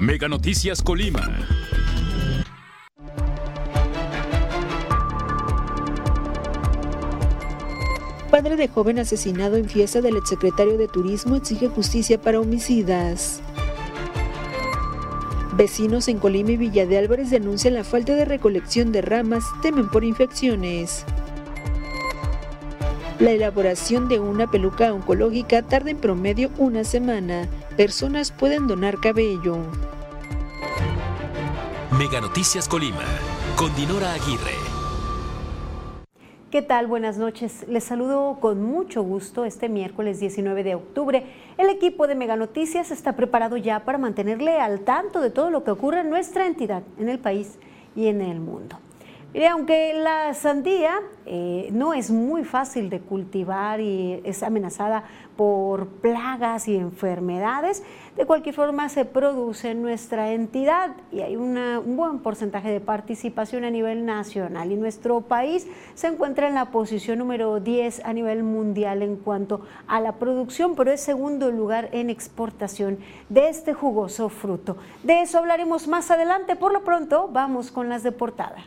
Mega Noticias Colima. Padre de joven asesinado en fiesta del exsecretario de Turismo exige justicia para homicidas. Vecinos en Colima y Villa de Álvarez denuncian la falta de recolección de ramas, temen por infecciones. La elaboración de una peluca oncológica tarda en promedio una semana. Personas pueden donar cabello. Mega Noticias Colima, con Dinora Aguirre. ¿Qué tal? Buenas noches. Les saludo con mucho gusto este miércoles 19 de octubre. El equipo de Mega Noticias está preparado ya para mantenerle al tanto de todo lo que ocurre en nuestra entidad, en el país y en el mundo. Mire, aunque la sandía eh, no es muy fácil de cultivar y es amenazada por plagas y enfermedades, de cualquier forma se produce en nuestra entidad y hay un buen porcentaje de participación a nivel nacional y nuestro país se encuentra en la posición número 10 a nivel mundial en cuanto a la producción, pero es segundo lugar en exportación de este jugoso fruto. De eso hablaremos más adelante, por lo pronto vamos con las de portada.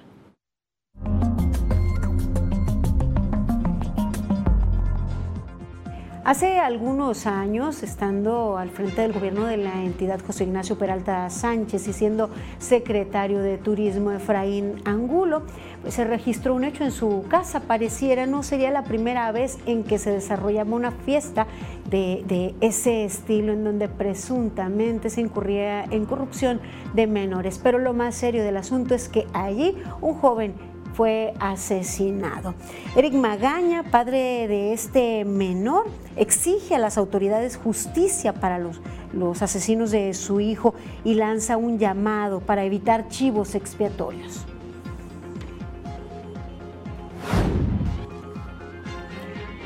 Hace algunos años, estando al frente del gobierno de la entidad José Ignacio Peralta Sánchez y siendo secretario de Turismo Efraín Angulo, pues se registró un hecho en su casa. Pareciera no sería la primera vez en que se desarrollaba una fiesta de, de ese estilo en donde presuntamente se incurría en corrupción de menores. Pero lo más serio del asunto es que allí un joven fue asesinado. Eric Magaña, padre de este menor, exige a las autoridades justicia para los, los asesinos de su hijo y lanza un llamado para evitar chivos expiatorios.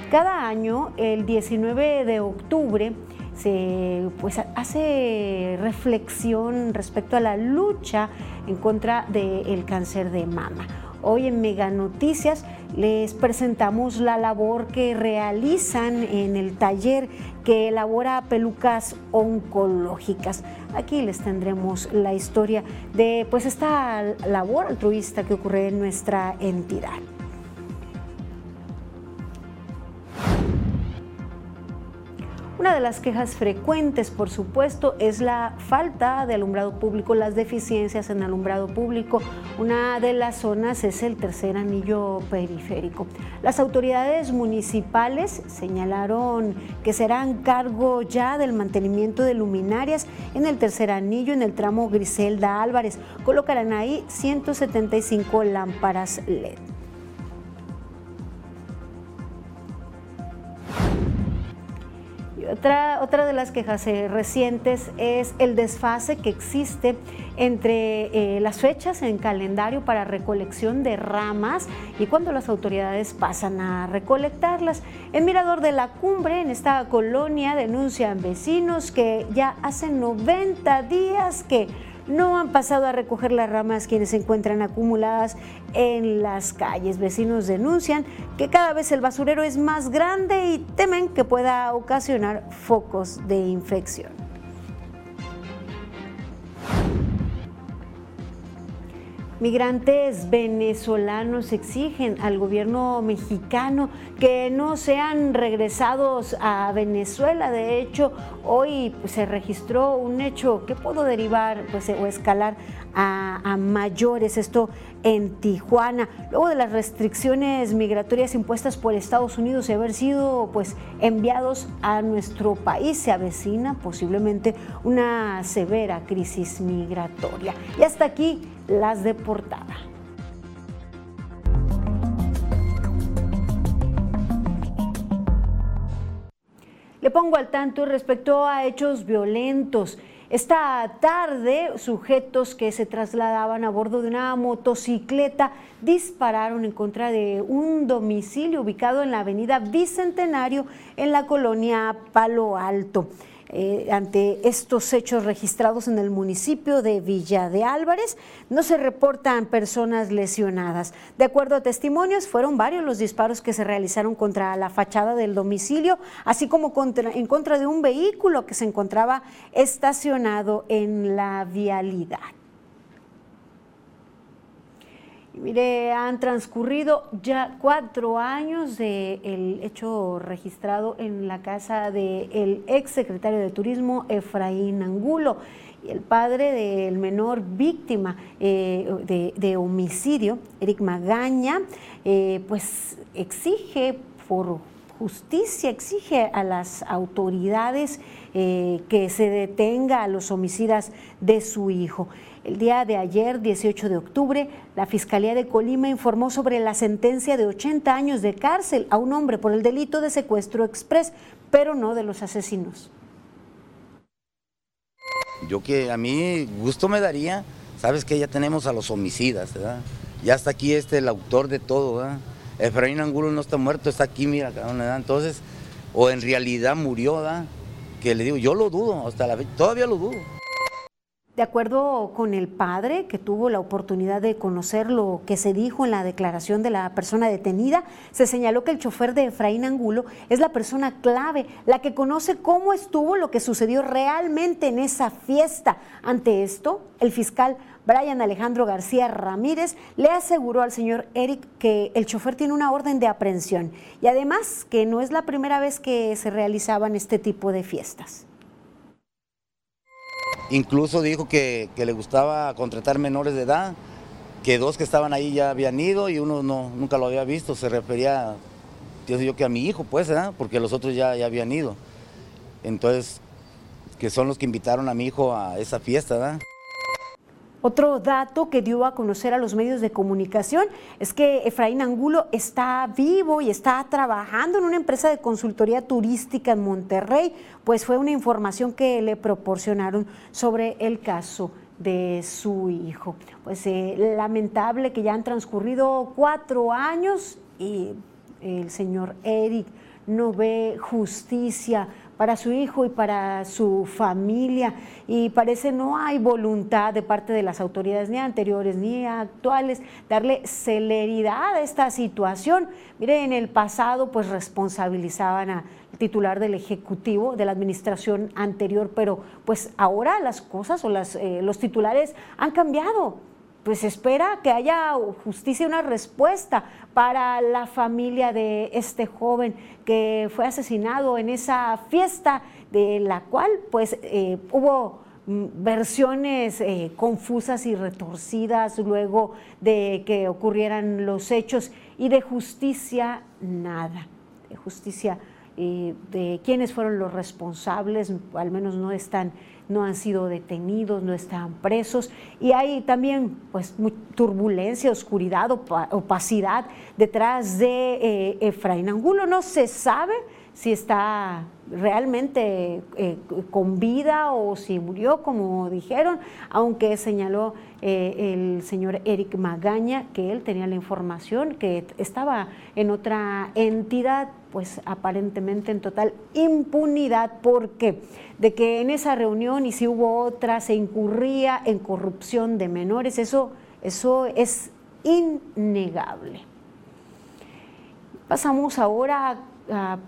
Cada año, el 19 de octubre, se pues, hace reflexión respecto a la lucha en contra del cáncer de mama. Hoy en Mega Noticias les presentamos la labor que realizan en el taller que elabora pelucas oncológicas. Aquí les tendremos la historia de pues esta labor altruista que ocurre en nuestra entidad. Una de las quejas frecuentes, por supuesto, es la falta de alumbrado público, las deficiencias en alumbrado público. Una de las zonas es el tercer anillo periférico. Las autoridades municipales señalaron que serán cargo ya del mantenimiento de luminarias en el tercer anillo, en el tramo Griselda Álvarez. Colocarán ahí 175 lámparas LED. Otra, otra de las quejas eh, recientes es el desfase que existe entre eh, las fechas en calendario para recolección de ramas y cuando las autoridades pasan a recolectarlas. En Mirador de la Cumbre, en esta colonia, denuncian vecinos que ya hace 90 días que no han pasado a recoger las ramas quienes se encuentran acumuladas en las calles. Vecinos denuncian que cada vez el basurero es más grande y temen que pueda ocasionar focos de infección. Migrantes venezolanos exigen al gobierno mexicano que no sean regresados a Venezuela. De hecho, hoy pues, se registró un hecho que pudo derivar pues, o escalar a, mayores, esto en Tijuana, luego de las restricciones migratorias impuestas por Estados Unidos y haber sido pues enviados a nuestro país, se avecina posiblemente una severa crisis migratoria. Y hasta aquí las de portada. Le pongo al tanto respecto a hechos violentos. Esta tarde, sujetos que se trasladaban a bordo de una motocicleta dispararon en contra de un domicilio ubicado en la avenida Bicentenario en la colonia Palo Alto. Eh, ante estos hechos registrados en el municipio de Villa de Álvarez, no se reportan personas lesionadas. De acuerdo a testimonios, fueron varios los disparos que se realizaron contra la fachada del domicilio, así como en contra de un vehículo que se encontraba estacionado en la vialidad. Mire, han transcurrido ya cuatro años del hecho registrado en la casa del ex secretario de Turismo, Efraín Angulo. Y el padre del menor víctima eh, de, homicidio, Eric Magaña, eh, pues exige por justicia, exige a las autoridades eh, que se detenga a los homicidas de su hijo. El día de ayer, 18 de octubre, la Fiscalía de Colima informó sobre la sentencia de 80 años de cárcel a un hombre por el delito de secuestro express, pero no de los asesinos. Yo que a mí gusto me daría, sabes que ya tenemos a los homicidas, ¿verdad? Ya está aquí este el autor de todo, ¿verdad? Efraín Angulo no está muerto, está aquí, mira, ¿verdad? Entonces, o en realidad murió, ¿verdad? Que le digo, yo lo dudo, hasta la todavía lo dudo. De acuerdo con el padre, que tuvo la oportunidad de conocer lo que se dijo en la declaración de la persona detenida, se señaló que el chofer de Efraín Angulo es la persona clave, la que conoce cómo estuvo lo que sucedió realmente en esa fiesta. Ante esto, el fiscal Brian Alejandro García Ramírez le aseguró al señor Eric que el chofer tiene una orden de aprehensión y además que no es la primera vez que se realizaban este tipo de fiestas. Incluso dijo que, le gustaba contratar menores de edad, que dos que estaban ahí ya habían ido y uno no, nunca lo había visto. Se refería, yo que a mi hijo, pues, porque los otros ya, ya habían ido. Entonces, que son los que invitaron a mi hijo a esa fiesta. ¿verdad? Otro dato que dio a conocer a los medios de comunicación es que Efraín Angulo está vivo y está trabajando en una empresa de consultoría turística en Monterrey, pues fue una información que le proporcionaron sobre el caso de su hijo. Pues eh, lamentable que ya han transcurrido cuatro años y el señor Eric no ve justicia para su hijo y para su familia y parece no hay voluntad de parte de las autoridades ni anteriores ni actuales darle celeridad a esta situación. Mire, en el pasado pues responsabilizaban al titular del Ejecutivo de la administración anterior, pero pues ahora las cosas o las, eh, los titulares han cambiado pues espera que haya justicia una respuesta para la familia de este joven que fue asesinado en esa fiesta de la cual pues eh, hubo mm, versiones eh, confusas y retorcidas luego de que ocurrieran los hechos. Y de justicia nada, de justicia eh, de quiénes fueron los responsables, al menos no están no han sido detenidos, no están presos y hay también pues turbulencia, oscuridad, opacidad detrás de eh, Efraín Angulo. No se sabe si está realmente eh, con vida o si murió, como dijeron, aunque señaló eh, el señor Eric Magaña que él tenía la información, que estaba en otra entidad, pues aparentemente en total impunidad, porque de que en esa reunión y si hubo otra se incurría en corrupción de menores, eso, eso es innegable. Pasamos ahora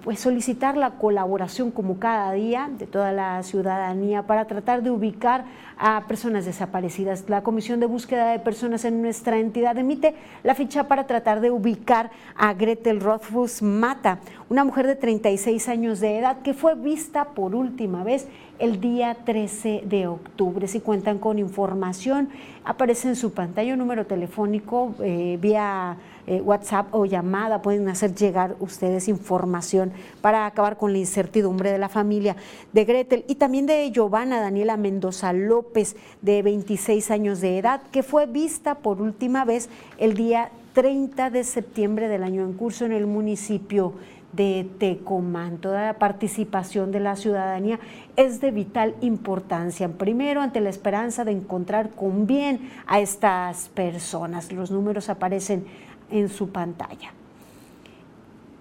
pues solicitar la colaboración como cada día de toda la ciudadanía para tratar de ubicar a personas desaparecidas. La Comisión de Búsqueda de Personas en nuestra entidad emite la ficha para tratar de ubicar a Gretel Rothfuss Mata, una mujer de 36 años de edad que fue vista por última vez el día 13 de octubre. Si cuentan con información, aparece en su pantalla un número telefónico eh, vía eh, WhatsApp o llamada, pueden hacer llegar ustedes información para acabar con la incertidumbre de la familia de Gretel y también de Giovanna Daniela Mendoza López, de 26 años de edad, que fue vista por última vez el día 30 de septiembre del año en curso en el municipio de Tecomán. Toda la participación de la ciudadanía es de vital importancia. Primero, ante la esperanza de encontrar con bien a estas personas. Los números aparecen en su pantalla.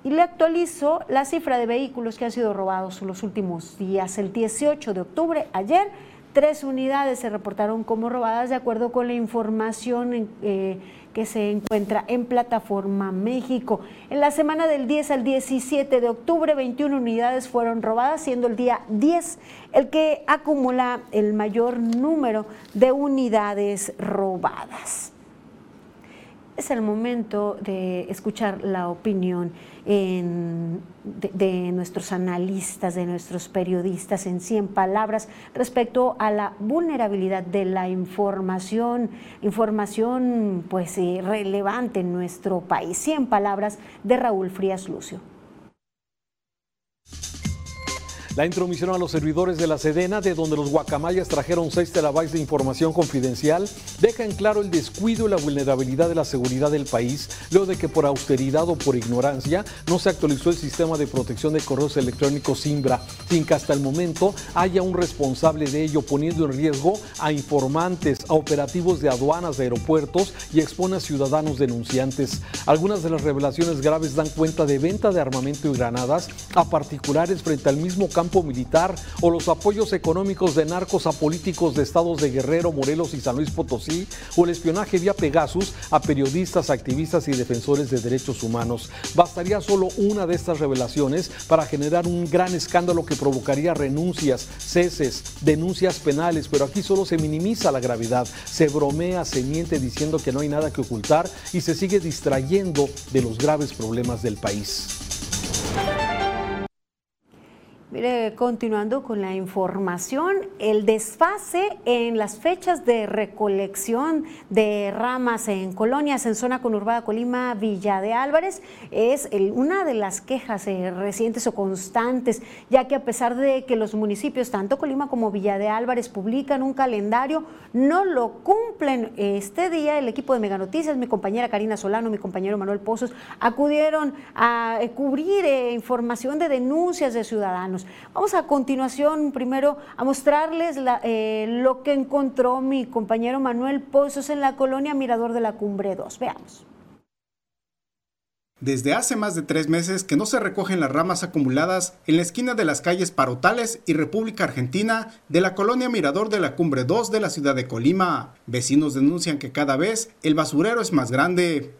Y le actualizo la cifra de vehículos que han sido robados en los últimos días. El 18 de octubre, ayer, tres unidades se reportaron como robadas de acuerdo con la información eh, que se encuentra en Plataforma México. En la semana del 10 al 17 de octubre, 21 unidades fueron robadas, siendo el día 10 el que acumula el mayor número de unidades robadas es el momento de escuchar la opinión de, nuestros analistas, de nuestros periodistas en 100 palabras respecto a la vulnerabilidad de la información, información pues eh, relevante en nuestro país. 100 palabras de Raúl Frías Lucio. La intromisión a los servidores de la Sedena, de donde los guacamayas trajeron 6 terabytes de información confidencial, deja en claro el descuido y la vulnerabilidad de la seguridad del país, luego de que por austeridad o por ignorancia no se actualizó el sistema de protección de correos electrónicos Simbra, sin que hasta el momento haya un responsable de ello, poniendo en riesgo a informantes, a operativos de aduanas, de aeropuertos y expone a ciudadanos denunciantes. Algunas de las revelaciones graves dan cuenta de venta de armamento y granadas a particulares frente al mismo campo militar o los apoyos económicos de narcos a políticos de estados de Guerrero, Morelos y San Luis Potosí o el espionaje vía Pegasus a periodistas, activistas y defensores de derechos humanos. Bastaría solo una de estas revelaciones para generar un gran escándalo que provocaría renuncias, ceses, denuncias penales, pero aquí solo se minimiza la gravedad, se bromea, se miente diciendo que no hay nada que ocultar y se sigue distrayendo de los graves problemas del país. Mire, continuando con la información, el desfase en las fechas de recolección de ramas en colonias en zona conurbada Colima, Villa de Álvarez, es una de las quejas eh, recientes o constantes, ya que a pesar de que los municipios, tanto Colima como Villa de Álvarez, publican un calendario, no lo cumplen. Este día el equipo de Mega Noticias, mi compañera Karina Solano, mi compañero Manuel Pozos, acudieron a eh, cubrir eh, información de denuncias de ciudadanos. Vamos a continuación primero a mostrarles eh, lo que encontró mi compañero Manuel Pozos en la colonia Mirador de la Cumbre 2. Veamos. Desde hace más de tres meses que no se recogen las ramas acumuladas en la esquina de las calles Parotales y República Argentina de la colonia Mirador de la Cumbre 2 de la ciudad de Colima. Vecinos denuncian que cada vez el basurero es más grande.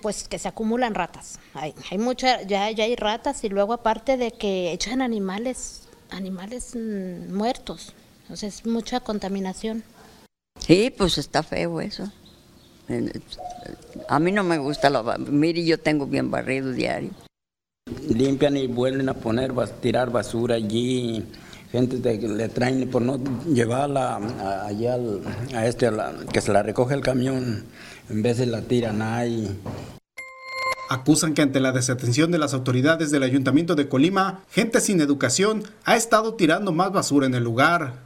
Pues que se acumulan ratas. Hay, hay mucha, ya, ya hay ratas y luego aparte de que echan animales, animales mm, muertos. Entonces mucha contaminación. Sí, pues está feo eso. A mí no me gusta la mire yo tengo bien barrido diario. Limpian y vuelven a poner, tirar basura allí. Gente que le traen por no llevarla allá a este, que se la recoge el camión en vez de la tiran ahí. Acusan que ante la desatención de las autoridades del Ayuntamiento de Colima, gente sin educación ha estado tirando más basura en el lugar.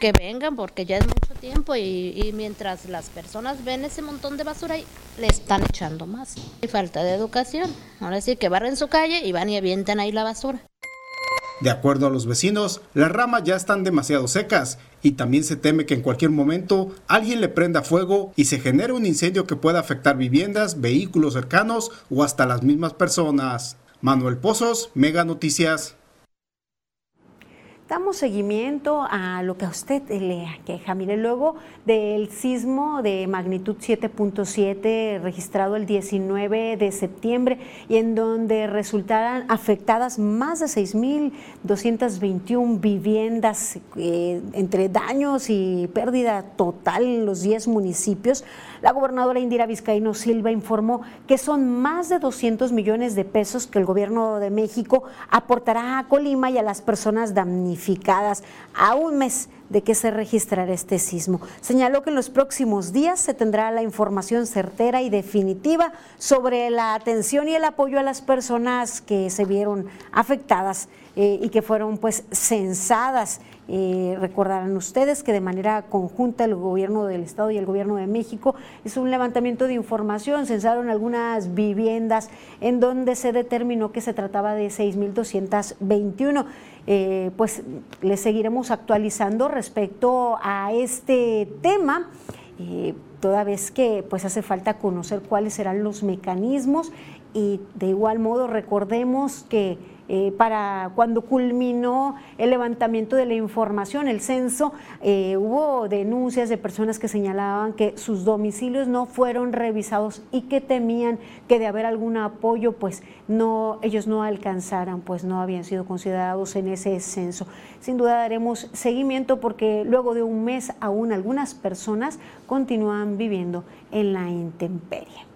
Que vengan porque ya es mucho tiempo y, mientras las personas ven ese montón de basura, le están echando más. Hay falta de educación. Ahora sí que barren su calle y van y avientan ahí la basura. De acuerdo a los vecinos, las ramas ya están demasiado secas y también se teme que en cualquier momento alguien le prenda fuego y se genere un incendio que pueda afectar viviendas, vehículos cercanos o hasta las mismas personas. Manuel Pozos, Mega Noticias. Damos seguimiento a lo que a usted le aqueja. Mire, luego del sismo de magnitud 7.7 registrado el 19 de septiembre y en donde resultaran afectadas más de 6.221 viviendas eh, entre daños y pérdida total en los 10 municipios, la gobernadora Indira Vizcaíno Silva informó que son más de 200 millones de pesos que el gobierno de México aportará a Colima y a las personas damnificadas a un mes de que se registrará este sismo. Señaló que en los próximos días se tendrá la información certera y definitiva sobre la atención y el apoyo a las personas que se vieron afectadas eh, y que fueron pues censadas eh, recordarán ustedes que de manera conjunta el gobierno del Estado y el gobierno de México hizo un levantamiento de información, censaron algunas viviendas en donde se determinó que se trataba de 6.221. Eh, pues les seguiremos actualizando respecto a este tema. Eh, toda vez que pues hace falta conocer cuáles serán los mecanismos y de igual modo recordemos que eh, para cuando culminó el levantamiento de la información, el censo, eh, hubo denuncias de personas que señalaban que sus domicilios no fueron revisados y que temían que de haber algún apoyo, pues no, ellos no alcanzaran, pues no habían sido considerados en ese censo. Sin duda daremos seguimiento porque luego de un mes aún algunas personas continúan viviendo en la intemperie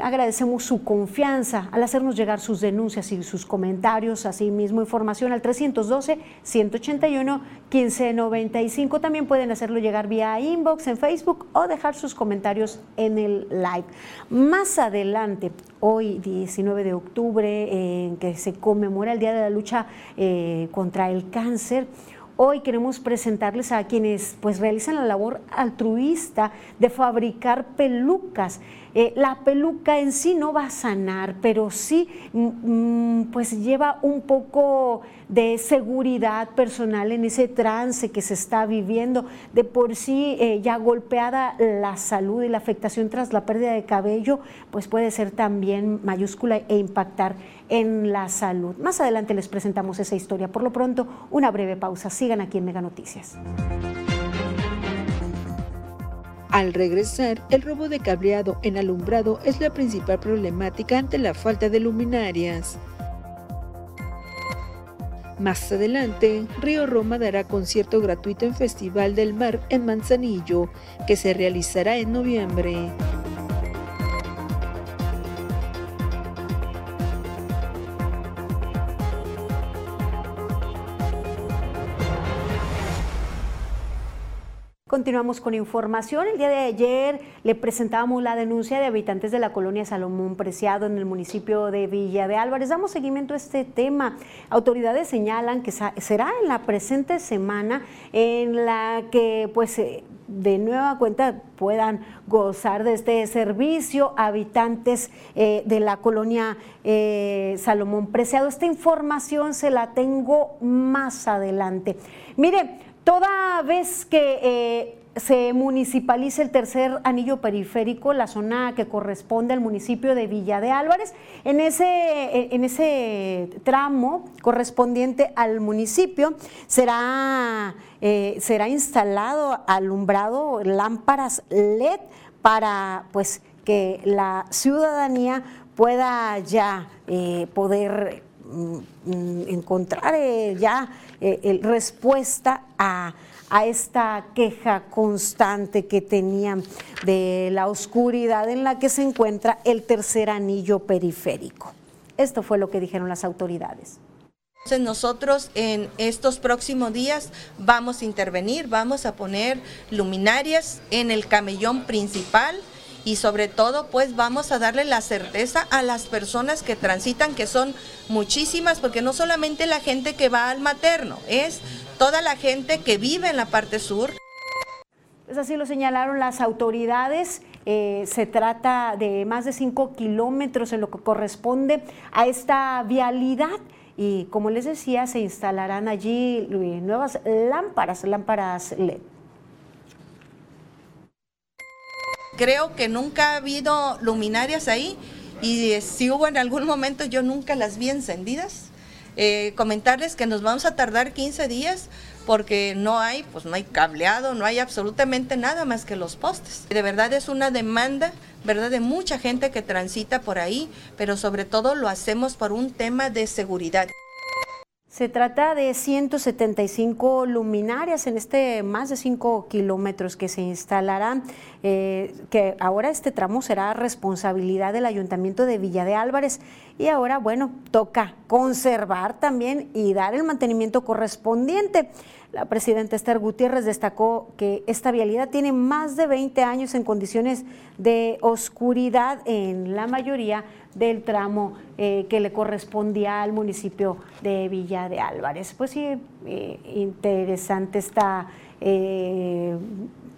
agradecemos su confianza al hacernos llegar sus denuncias y sus comentarios, asimismo información al 312-181-1595. También pueden hacerlo llegar vía inbox en Facebook o dejar sus comentarios en el live. Más adelante, hoy 19 de octubre, en que se conmemora el Día de la Lucha eh, contra el Cáncer, Hoy queremos presentarles a quienes pues realizan la labor altruista de fabricar pelucas. Eh, la peluca en sí no va a sanar, pero sí mm, mm, pues lleva un poco de seguridad personal en ese trance que se está viviendo. De por sí eh, ya golpeada la salud y la afectación tras la pérdida de cabello, pues puede ser también mayúscula e impactar en la salud. Más adelante les presentamos esa historia. Por lo pronto, una breve pausa. Sigan aquí en Mega Noticias. Al regresar, el robo de cableado en alumbrado es la principal problemática ante la falta de luminarias. Más adelante, Río Roma dará concierto gratuito en Festival del Mar en Manzanillo, que se realizará en noviembre. Continuamos con información. El día de ayer le presentábamos la denuncia de habitantes de la colonia Salomón Preciado en el municipio de Villa de Álvarez. Damos seguimiento a este tema. Autoridades señalan que será en la presente semana en la que pues eh, de nueva cuenta puedan gozar de este servicio habitantes eh, de la colonia eh, Salomón Preciado. Esta información se la tengo más adelante. Mire, Toda vez que eh, se municipalice el tercer anillo periférico, la zona que corresponde al municipio de Villa de Álvarez, en ese, eh, en ese tramo correspondiente al municipio será, eh, será instalado alumbrado lámparas LED para pues que la ciudadanía pueda ya poder mm, mm, encontrar ya eh, respuesta a, esta queja constante que tenían de la oscuridad en la que se encuentra el tercer anillo periférico. Esto fue lo que dijeron las autoridades. Entonces nosotros en estos próximos días vamos a intervenir, vamos a poner luminarias en el camellón principal y sobre todo pues vamos a darle la certeza a las personas que transitan, que son muchísimas, porque no solamente la gente que va al materno, es toda la gente que vive en la parte sur. Pues así lo señalaron las autoridades. Eh, se trata de más de 5 kilómetros en lo que corresponde a esta vialidad y como les decía, se instalarán allí eh, nuevas lámparas, lámparas LED. Creo que nunca ha habido luminarias ahí y si hubo en algún momento yo nunca las vi encendidas. Eh, comentarles que nos vamos a tardar 15 días porque no hay, pues no hay cableado, no hay absolutamente nada más que los postes. De verdad es una demanda, ¿verdad? De mucha gente que transita por ahí, pero sobre todo lo hacemos por un tema de seguridad. Se trata de 175 luminarias en este más de 5 kilómetros que se instalarán, eh, que ahora este tramo será responsabilidad del Ayuntamiento de Villa de Álvarez y ahora, bueno, toca conservar también y dar el mantenimiento correspondiente. La presidenta Esther Gutiérrez destacó que esta vialidad tiene más de 20 años en condiciones de oscuridad en la mayoría del tramo eh, que le correspondía al municipio de Villa de Álvarez. Pues sí, eh, interesante está eh,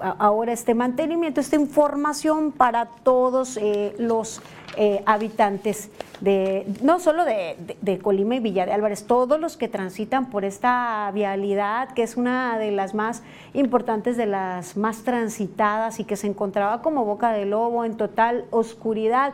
ahora este mantenimiento, esta información para todos los habitantes de, no solo de, de, Colima y Villa de Álvarez, todos los que transitan por esta vialidad, que es una de las más importantes, de las más transitadas y que se encontraba como boca de lobo en total oscuridad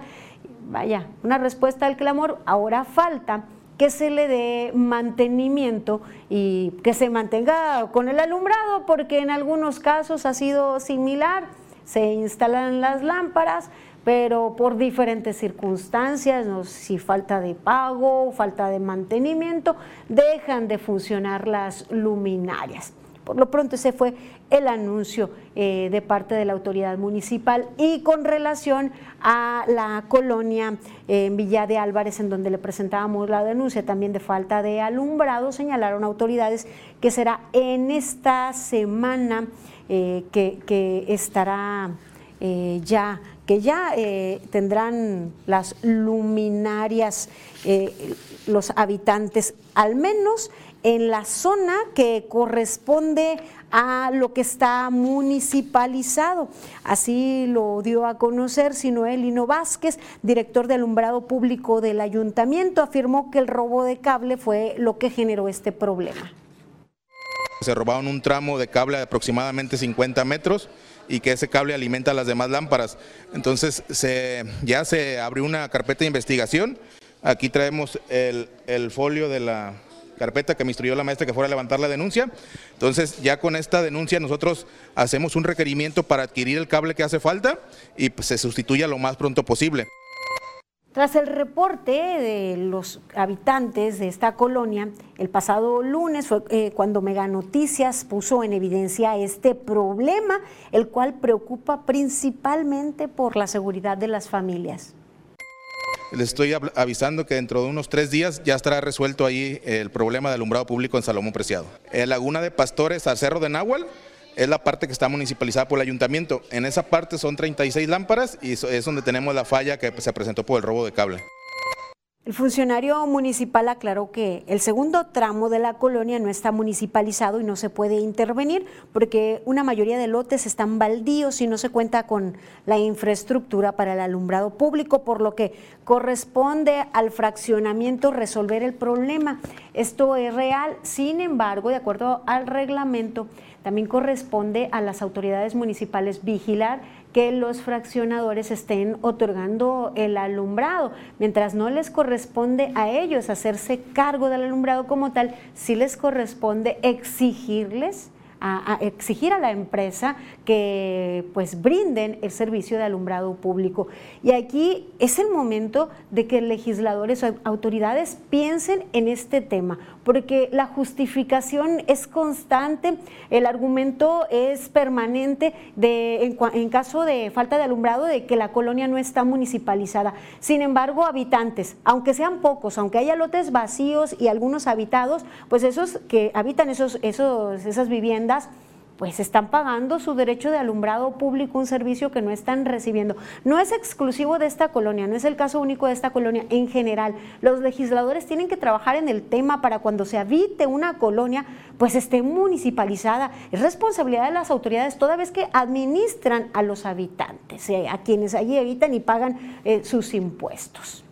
vaya, una respuesta al clamor, ahora falta que se le dé mantenimiento y que se mantenga con el alumbrado, porque en algunos casos ha sido similar, se instalan las lámparas, pero por diferentes circunstancias, si falta de pago, falta de mantenimiento, dejan de funcionar las luminarias. Por lo pronto ese fue el anuncio eh, de parte de la autoridad municipal y con relación a la colonia eh, en Villa de Álvarez, en donde le presentábamos la denuncia también de falta de alumbrado, señalaron autoridades que será en esta semana eh, que, estará ya que ya tendrán las luminarias los habitantes al menos en la zona que corresponde a lo que está municipalizado. Así lo dio a conocer Sinoel Lino Vázquez, director de alumbrado público del ayuntamiento, afirmó que el robo de cable fue lo que generó este problema. Se robaron un tramo de cable de aproximadamente 50 metros y que ese cable alimenta las demás lámparas. Entonces ya se abrió una carpeta de investigación. Aquí traemos el, el folio de la, carpeta que me instruyó la maestra que fuera a levantar la denuncia. Entonces, ya con esta denuncia nosotros hacemos un requerimiento para adquirir el cable que hace falta y pues, se sustituya lo más pronto posible. Tras el reporte de los habitantes de esta colonia, el pasado lunes fue eh, cuando Mega Noticias puso en evidencia este problema, el cual preocupa principalmente por la seguridad de las familias. Les estoy avisando que dentro de unos tres días ya estará resuelto ahí el problema de alumbrado público en Salomón Preciado. Laguna de Pastores al Cerro de Nahual es la parte que está municipalizada por el ayuntamiento. En esa parte son 36 lámparas y es donde tenemos la falla que se presentó por el robo de cable. El funcionario municipal aclaró que el segundo tramo de la colonia no está municipalizado y no se puede intervenir porque una mayoría de lotes están baldíos y no se cuenta con la infraestructura para el alumbrado público, por lo que corresponde al fraccionamiento resolver el problema. Esto es real, sin embargo, de acuerdo al reglamento, también corresponde a las autoridades municipales vigilar que los fraccionadores estén otorgando el alumbrado. Mientras no les corresponde a ellos hacerse cargo del alumbrado como tal, sí les corresponde exigirles a, exigir a la empresa que pues brinden el servicio de alumbrado público. Y aquí es el momento de que legisladores o autoridades piensen en este tema, porque la justificación es constante, el argumento es permanente de, en, en caso de falta de alumbrado de que la colonia no está municipalizada. Sin embargo, habitantes, aunque sean pocos, aunque haya lotes vacíos y algunos habitados, pues esos que habitan esos, esos, esas viviendas, pues están pagando su derecho de alumbrado público, un servicio que no están recibiendo. No es exclusivo de esta colonia, no es el caso único de esta colonia. En general, los legisladores tienen que trabajar en el tema para cuando se habite una colonia, pues esté municipalizada. Es responsabilidad de las autoridades toda vez que administran a los habitantes, eh, a quienes allí habitan y pagan eh, sus impuestos.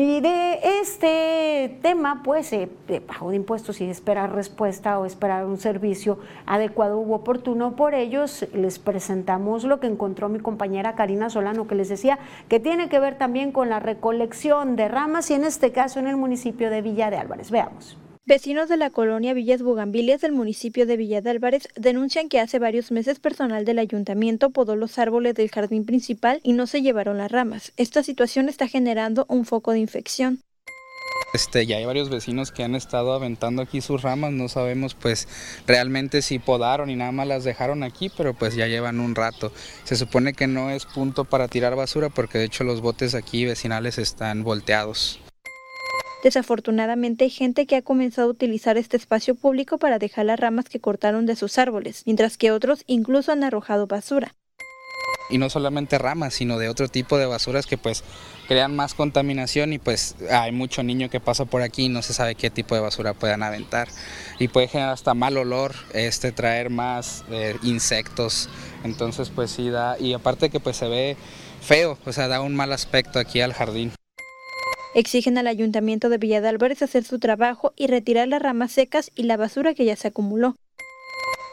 Y de este tema, pues, eh, de pago de impuestos y esperar respuesta o esperar un servicio adecuado u oportuno por ellos, les presentamos lo que encontró mi compañera Karina Solano, que les decía que tiene que ver también con la recolección de ramas y en este caso en el municipio de Villa de Álvarez. Veamos. Vecinos de la colonia Villas Bugambilias del municipio de Villa de Álvarez denuncian que hace varios meses personal del ayuntamiento podó los árboles del jardín principal y no se llevaron las ramas. Esta situación está generando un foco de infección. Este, ya hay varios vecinos que han estado aventando aquí sus ramas, no sabemos pues realmente si podaron y nada más las dejaron aquí, pero pues ya llevan un rato. Se supone que no es punto para tirar basura porque de hecho los botes aquí vecinales están volteados. Desafortunadamente hay gente que ha comenzado a utilizar este espacio público para dejar las ramas que cortaron de sus árboles, mientras que otros incluso han arrojado basura. Y no solamente ramas, sino de otro tipo de basuras que pues crean más contaminación y pues hay mucho niño que pasa por aquí y no se sabe qué tipo de basura puedan aventar. Y puede generar hasta mal olor, este, traer más eh, insectos. Entonces pues sí da, y aparte que pues se ve feo, o sea, da un mal aspecto aquí al jardín. Exigen al ayuntamiento de Villa de Álvarez hacer su trabajo y retirar las ramas secas y la basura que ya se acumuló.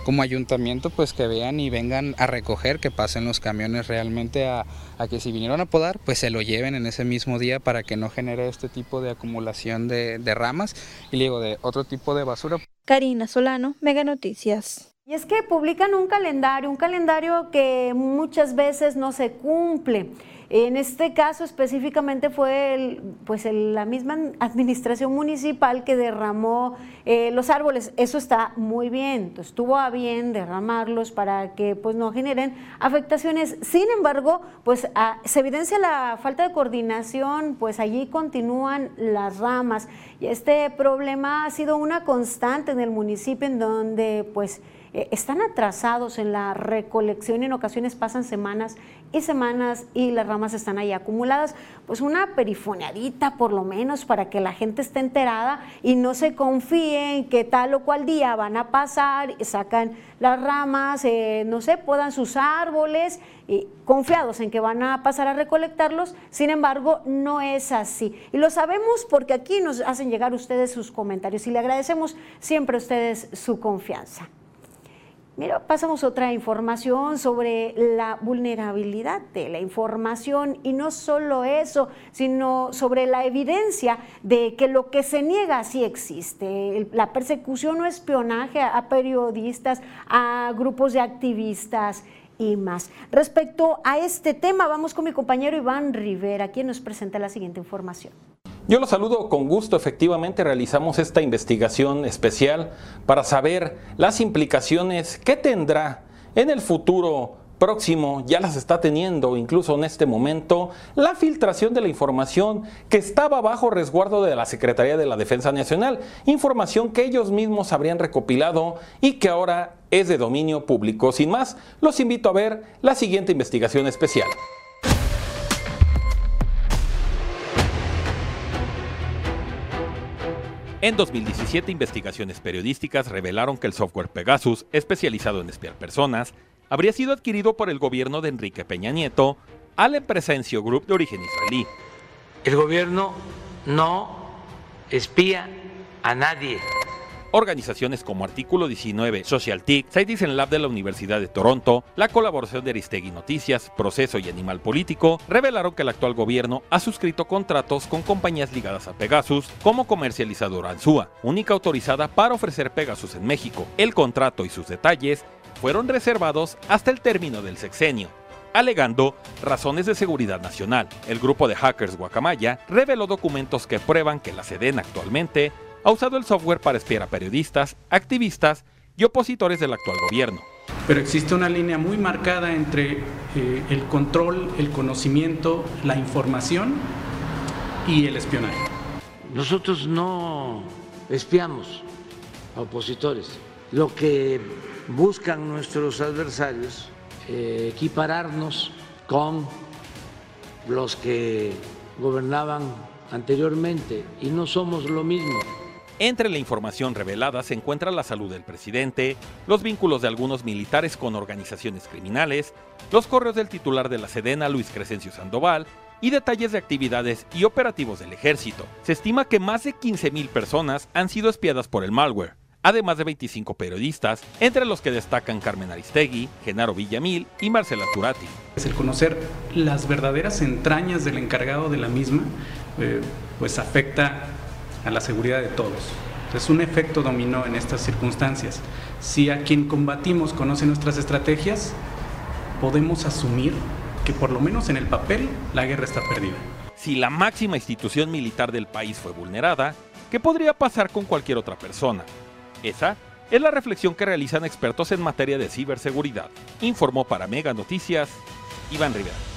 como ayuntamiento pues que vean y vengan a recoger, que pasen los camiones realmente a, que si vinieron a podar pues se lo lleven en ese mismo día para que no genere este tipo de acumulación de, de ramas y digo de otro tipo de basura. Karina Solano, Mega Noticias. Y es que publican un calendario, un calendario que muchas veces no se cumple. En este caso específicamente fue pues la misma administración municipal que derramó eh, los árboles. Eso está muy bien, estuvo a bien derramarlos para que pues no generen afectaciones. Sin embargo, pues ah, se evidencia la falta de coordinación, pues allí continúan las ramas. Y este problema ha sido una constante en el municipio en donde pues eh, están atrasados en la recolección y en ocasiones pasan semanas y semanas y las ramas están ahí acumuladas. Pues una perifoneadita por lo menos para que la gente esté enterada y no se confíe en que tal o cual día van a pasar, sacan las ramas, eh, no sé, puedan sus árboles, y confiados en que van a pasar a recolectarlos, sin embargo, no es así. Y lo sabemos porque aquí nos hacen llegar ustedes sus comentarios y le agradecemos siempre a ustedes su confianza. Mira, pasamos otra información sobre la vulnerabilidad de la información y no solo eso, sino sobre la evidencia de que lo que se niega sí existe. La persecución o espionaje a periodistas, a grupos de activistas y más. Respecto a este tema, vamos con mi compañero Iván Rivera, quien nos presenta la siguiente información. Yo los saludo con gusto. Efectivamente realizamos esta investigación especial para saber las implicaciones que tendrá en el futuro próximo, ya las está teniendo incluso en este momento, la filtración de la información que estaba bajo resguardo de la Secretaría de la Defensa Nacional, información que ellos mismos habrían recopilado y que ahora es de dominio público. Sin más, los invito a ver la siguiente investigación especial. En 2017, investigaciones periodísticas revelaron que el software Pegasus, especializado en espiar personas, habría sido adquirido por el gobierno de Enrique Peña Nieto a la Group de origen israelí. El gobierno no espía a nadie. Organizaciones como Artículo 19, SocialTIC, Citizen Lab de la Universidad de Toronto, la colaboración de Aristegui Noticias, Proceso y Animal Político revelaron que el actual gobierno ha suscrito contratos con compañías ligadas a Pegasus como comercializadora Ansúa, única autorizada para ofrecer Pegasus en México. El contrato y sus detalles fueron reservados hasta el término del sexenio alegando razones de seguridad nacional. El grupo de hackers Guacamaya reveló documentos que prueban que la Sedena actualmente ha usado el software para espiar a periodistas, activistas y opositores del actual gobierno. Pero existe una línea muy marcada entre eh, el control, el conocimiento, la información y el espionaje. Nosotros no espiamos a opositores. Lo que buscan nuestros adversarios, eh, equipararnos con los que gobernaban anteriormente y no somos lo mismo. Entre la información revelada se encuentra la salud del presidente, los vínculos de algunos militares con organizaciones criminales, los correos del titular de la Sedena, Luis Crescencio Sandoval, y detalles de actividades y operativos del ejército. Se estima que más de 15.000 personas han sido espiadas por el malware, además de 25 periodistas, entre los que destacan Carmen Aristegui, Genaro Villamil y Marcela Turati. El conocer las verdaderas entrañas del encargado de la misma, eh, pues afecta a la seguridad de todos. Es un efecto dominó en estas circunstancias. Si a quien combatimos conoce nuestras estrategias, podemos asumir que por lo menos en el papel la guerra está perdida. Si la máxima institución militar del país fue vulnerada, ¿qué podría pasar con cualquier otra persona? Esa es la reflexión que realizan expertos en materia de ciberseguridad. Informó para Mega Noticias Iván Rivera.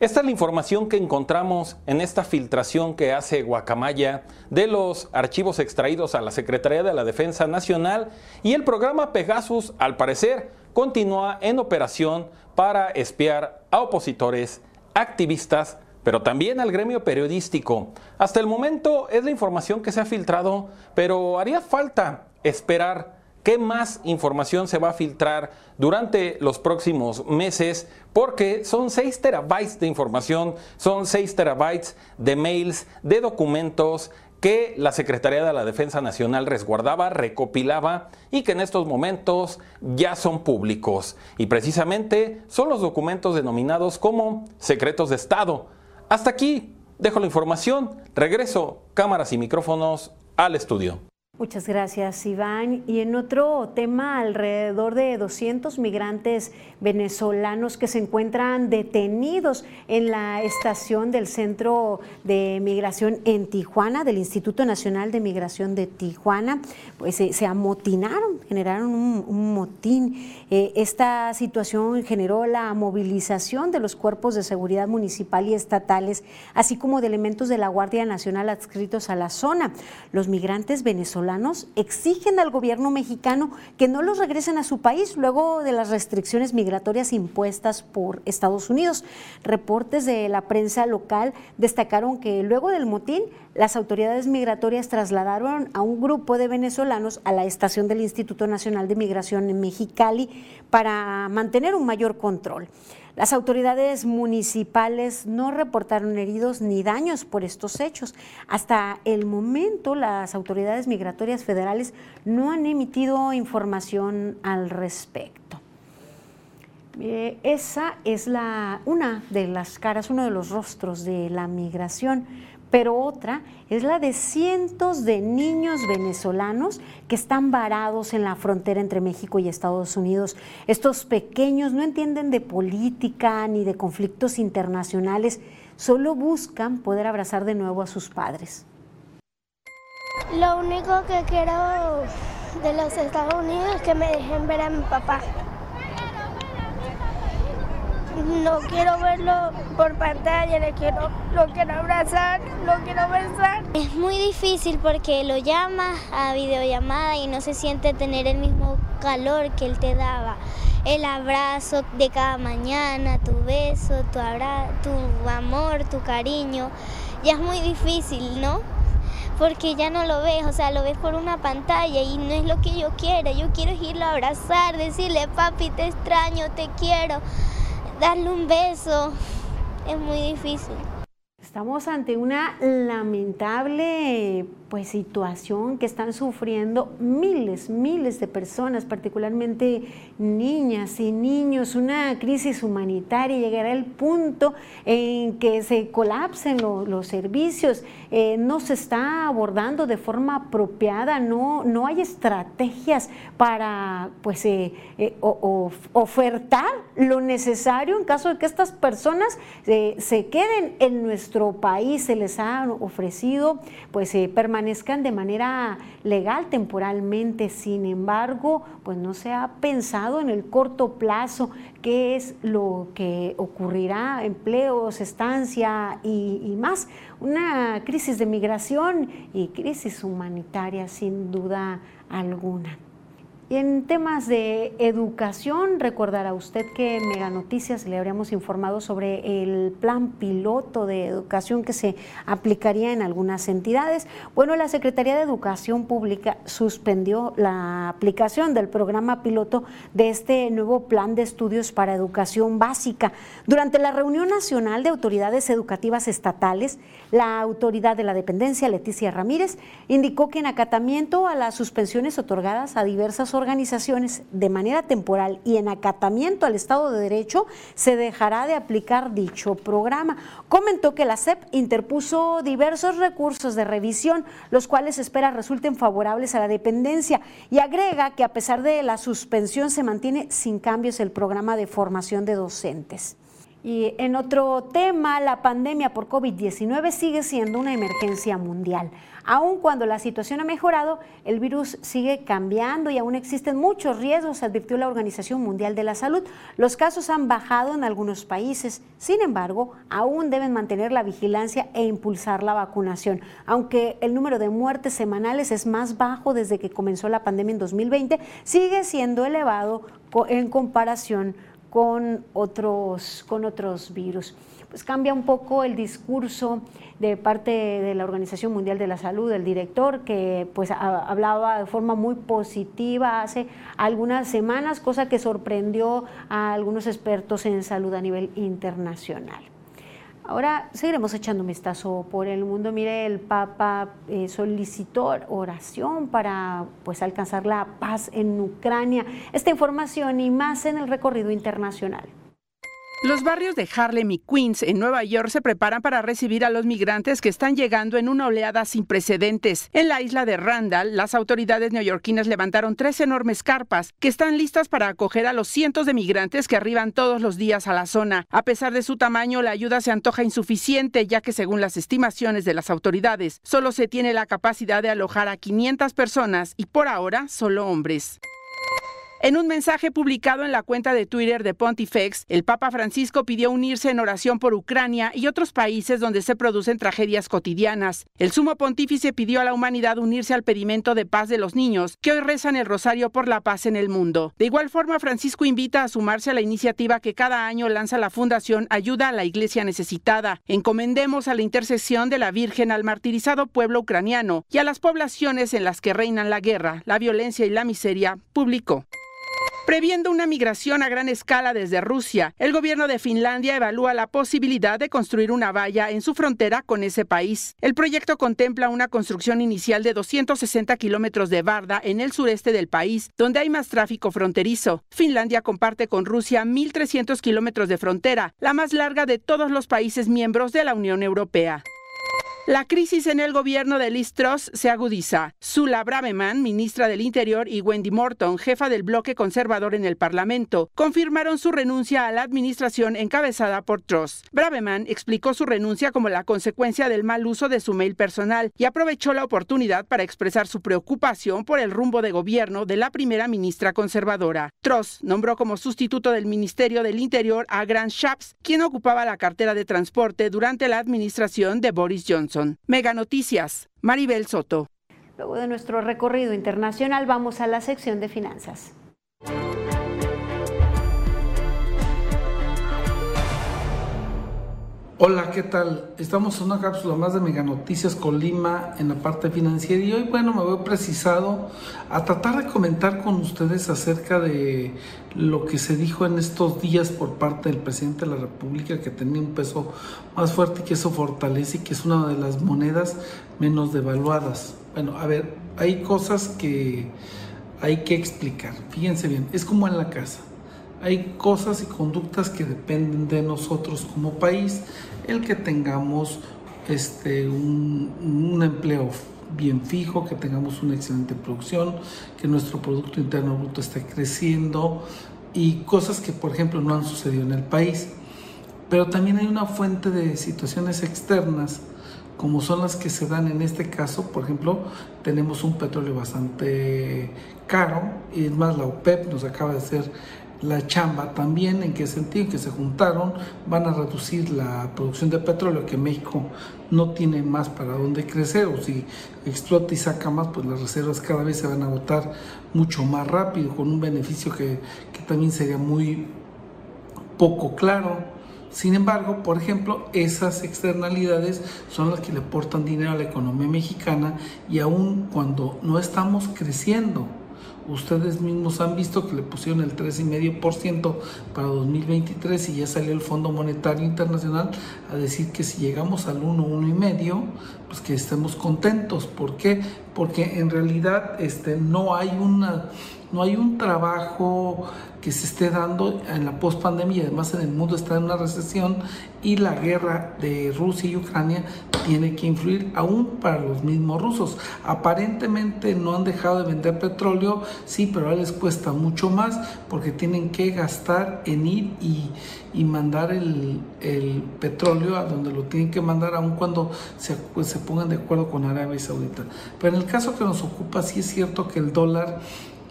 Esta es la información que encontramos en esta filtración que hace Guacamaya de los archivos extraídos a la Secretaría de la Defensa Nacional y el programa Pegasus, al parecer, continúa en operación para espiar a opositores, activistas, pero también al gremio periodístico. Hasta el momento es la información que se ha filtrado, pero haría falta esperar ¿Qué más información se va a filtrar durante los próximos meses? Porque son 6 terabytes de información, son 6 terabytes de mails, de documentos que la Secretaría de la Defensa Nacional resguardaba, recopilaba y que en estos momentos ya son públicos. Y precisamente son los documentos denominados como secretos de Estado. Hasta aquí dejo la información. Regreso, cámaras y micrófonos al estudio. Muchas gracias, Iván. Y en otro tema, alrededor de 200 migrantes venezolanos que se encuentran detenidos en la estación del Centro de Migración en Tijuana, del Instituto Nacional de Migración de Tijuana, pues se amotinaron, generaron un, motín. Eh, esta situación generó la movilización de los cuerpos de seguridad municipal y estatales, así como de elementos de la Guardia Nacional adscritos a la zona. Los migrantes venezolanos exigen al gobierno mexicano que no los regresen a su país luego de las restricciones migratorias impuestas por Estados Unidos. Reportes de la prensa local destacaron que luego del motín, las autoridades migratorias trasladaron a un grupo de venezolanos a la estación del Instituto Nacional de Migración en Mexicali para mantener un mayor control. Las autoridades municipales no reportaron heridos ni daños por estos hechos. Hasta el momento, las autoridades migratorias federales no han emitido información al respecto. Eh, esa es la, una de las caras, uno de los rostros de la migración pero otra es la de cientos de niños venezolanos que están varados en la frontera entre México y Estados Unidos. Estos pequeños no entienden de política ni de conflictos internacionales, solo buscan poder abrazar de nuevo a sus padres. Lo único que quiero de los Estados Unidos es que me dejen ver a mi papá. No quiero verlo por pantalla, le quiero, lo quiero abrazar, lo quiero besar. Es muy difícil porque lo llamas a videollamada y no se siente tener el mismo calor que él te daba. El abrazo de cada mañana, tu beso, tu, tu amor, tu cariño. Ya es muy difícil, ¿no? porque ya no lo ves, o sea, lo ves por una pantalla y no es lo que yo quiero. Yo quiero irlo a abrazar, decirle, papi, te extraño, te quiero darle un beso es muy difícil. Estamos ante una lamentable pues situación que están sufriendo miles, miles de personas, particularmente niñas y niños, una crisis humanitaria, llegará el punto en que se colapsen los servicios, eh, no se está abordando de forma apropiada, no, no hay estrategias para pues eh, eh, ofertar lo necesario en caso de que estas personas se queden en nuestro país, se les ha ofrecido pues permanezcan de manera legal temporalmente. Sin embargo, pues no se ha pensado en el corto plazo qué es lo que ocurrirá, empleos, estancia y, y más. Una crisis de migración y crisis humanitaria sin duda alguna. En temas de educación, recordará usted que Mega Noticias le habríamos informado sobre el plan piloto de educación que se aplicaría en algunas entidades. Bueno, la Secretaría de Educación Pública suspendió la aplicación del programa piloto de este nuevo plan de estudios para educación básica. Durante la reunión nacional de autoridades educativas estatales, la autoridad de la dependencia, Leticia Ramírez, indicó que en acatamiento a las suspensiones otorgadas a diversas organizaciones de manera temporal y en acatamiento al Estado de Derecho, se dejará de aplicar dicho programa. Comentó que la SEP interpuso diversos recursos de revisión, los cuales espera resulten favorables a la dependencia y agrega que a pesar de la suspensión se mantiene sin cambios el programa de formación de docentes. Y en otro tema, la pandemia por COVID-19 sigue siendo una emergencia mundial. Aun cuando la situación ha mejorado, el virus sigue cambiando y aún existen muchos riesgos, advirtió la Organización Mundial de la Salud. Los casos han bajado en algunos países, sin embargo, aún deben mantener la vigilancia e impulsar la vacunación. Aunque el número de muertes semanales es más bajo desde que comenzó la pandemia en 2020, sigue siendo elevado en comparación con otros, con otros virus. Pues cambia un poco el discurso de parte de la Organización Mundial de la Salud, el director, que pues hablaba de forma muy positiva hace algunas semanas, cosa que sorprendió a algunos expertos en salud a nivel internacional. Ahora seguiremos echando un vistazo por el mundo. Mire, el Papa eh, solicitó oración para pues, alcanzar la paz en Ucrania. Esta información y más en el recorrido internacional. Los barrios de Harlem y Queens en Nueva York se preparan para recibir a los migrantes que están llegando en una oleada sin precedentes. En la isla de Randall, las autoridades neoyorquinas levantaron tres enormes carpas que están listas para acoger a los cientos de migrantes que arriban todos los días a la zona. A pesar de su tamaño, la ayuda se antoja insuficiente, ya que según las estimaciones de las autoridades, solo se tiene la capacidad de alojar a 500 personas y por ahora solo hombres. En un mensaje publicado en la cuenta de Twitter de Pontifex, el Papa Francisco pidió unirse en oración por Ucrania y otros países donde se producen tragedias cotidianas. El sumo pontífice pidió a la humanidad unirse al pedimento de paz de los niños, que hoy rezan el rosario por la paz en el mundo. De igual forma, Francisco invita a sumarse a la iniciativa que cada año lanza la Fundación Ayuda a la Iglesia Necesitada. Encomendemos a la intercesión de la Virgen al martirizado pueblo ucraniano y a las poblaciones en las que reinan la guerra, la violencia y la miseria, publicó. Previendo una migración a gran escala desde Rusia, el gobierno de Finlandia evalúa la posibilidad de construir una valla en su frontera con ese país. El proyecto contempla una construcción inicial de 260 kilómetros de barda en el sureste del país, donde hay más tráfico fronterizo. Finlandia comparte con Rusia 1.300 kilómetros de frontera, la más larga de todos los países miembros de la Unión Europea. La crisis en el gobierno de Liz Truss se agudiza. Sula Braveman, ministra del Interior, y Wendy Morton, jefa del bloque conservador en el Parlamento, confirmaron su renuncia a la administración encabezada por Truss. Braveman explicó su renuncia como la consecuencia del mal uso de su mail personal y aprovechó la oportunidad para expresar su preocupación por el rumbo de gobierno de la primera ministra conservadora. Truss nombró como sustituto del Ministerio del Interior a Grant Shapps, quien ocupaba la cartera de transporte durante la administración de Boris Johnson. Mega Noticias, Maribel Soto. Luego de nuestro recorrido internacional vamos a la sección de finanzas. Hola, ¿qué tal? Estamos en una cápsula más de Mega Noticias Colima en la parte financiera y hoy, bueno, me veo precisado a tratar de comentar con ustedes acerca de lo que se dijo en estos días por parte del presidente de la República que tenía un peso más fuerte y que eso fortalece y que es una de las monedas menos devaluadas. Bueno, a ver, hay cosas que hay que explicar. Fíjense bien, es como en la casa hay cosas y conductas que dependen de nosotros como país, el que tengamos este, un, empleo bien fijo, que tengamos una excelente producción, que nuestro Producto Interno Bruto esté creciendo y cosas que, por ejemplo, no han sucedido en el país. Pero también hay una fuente de situaciones externas, como son las que se dan en este caso. Por ejemplo, tenemos un petróleo bastante caro y es más, la OPEP nos acaba de hacer la chamba también, en qué sentido, que se juntaron, van a reducir la producción de petróleo, que México no tiene más para dónde crecer, o si explota y saca más, pues las reservas cada vez se van a agotar mucho más rápido, con un beneficio que, que también sería muy poco claro. Sin embargo, por ejemplo, esas externalidades son las que le aportan dinero a la economía mexicana y aún cuando no estamos creciendo, Ustedes mismos han visto que le pusieron el 3,5% para 2023 y ya salió el Fondo Monetario Internacional a decir que si llegamos al 1, 1,5%, pues que estemos contentos. ¿Por qué? Porque en realidad este, no hay una no hay un trabajo que se esté dando en la pospandemia, además en el mundo está en una recesión y la guerra de Rusia y Ucrania tiene que influir aún para los mismos rusos. Aparentemente no han dejado de vender petróleo, sí, pero ahora les cuesta mucho más porque tienen que gastar en ir y, mandar el, petróleo a donde lo tienen que mandar aún cuando se, se pongan de acuerdo con Arabia Saudita. Pero en el caso que nos ocupa, sí es cierto que el dólar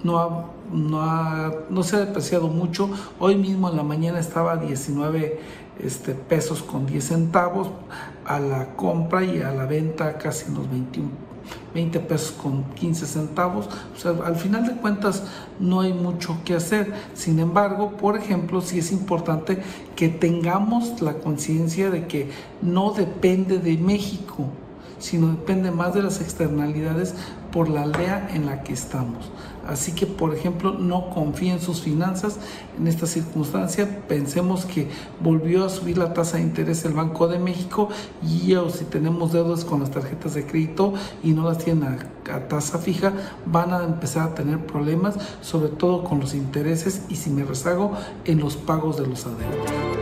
no, no, no se ha depreciado mucho. Hoy mismo en la mañana estaba a 19 este, pesos con 10 centavos a la compra y a la venta casi unos 21, 20 pesos con 15 centavos. O sea, al final de cuentas no hay mucho que hacer. Sin embargo, por ejemplo, sí es importante que tengamos la conciencia de que no depende de México sino depende más de las externalidades por la aldea en la que estamos. Así que, por ejemplo, no confíe en sus finanzas en esta circunstancia. Pensemos que volvió a subir la tasa de interés el Banco de México y o si tenemos deudas con las tarjetas de crédito y no las tienen a, tasa fija, van a empezar a tener problemas, sobre todo con los intereses y si me rezago en los pagos de los adeudos.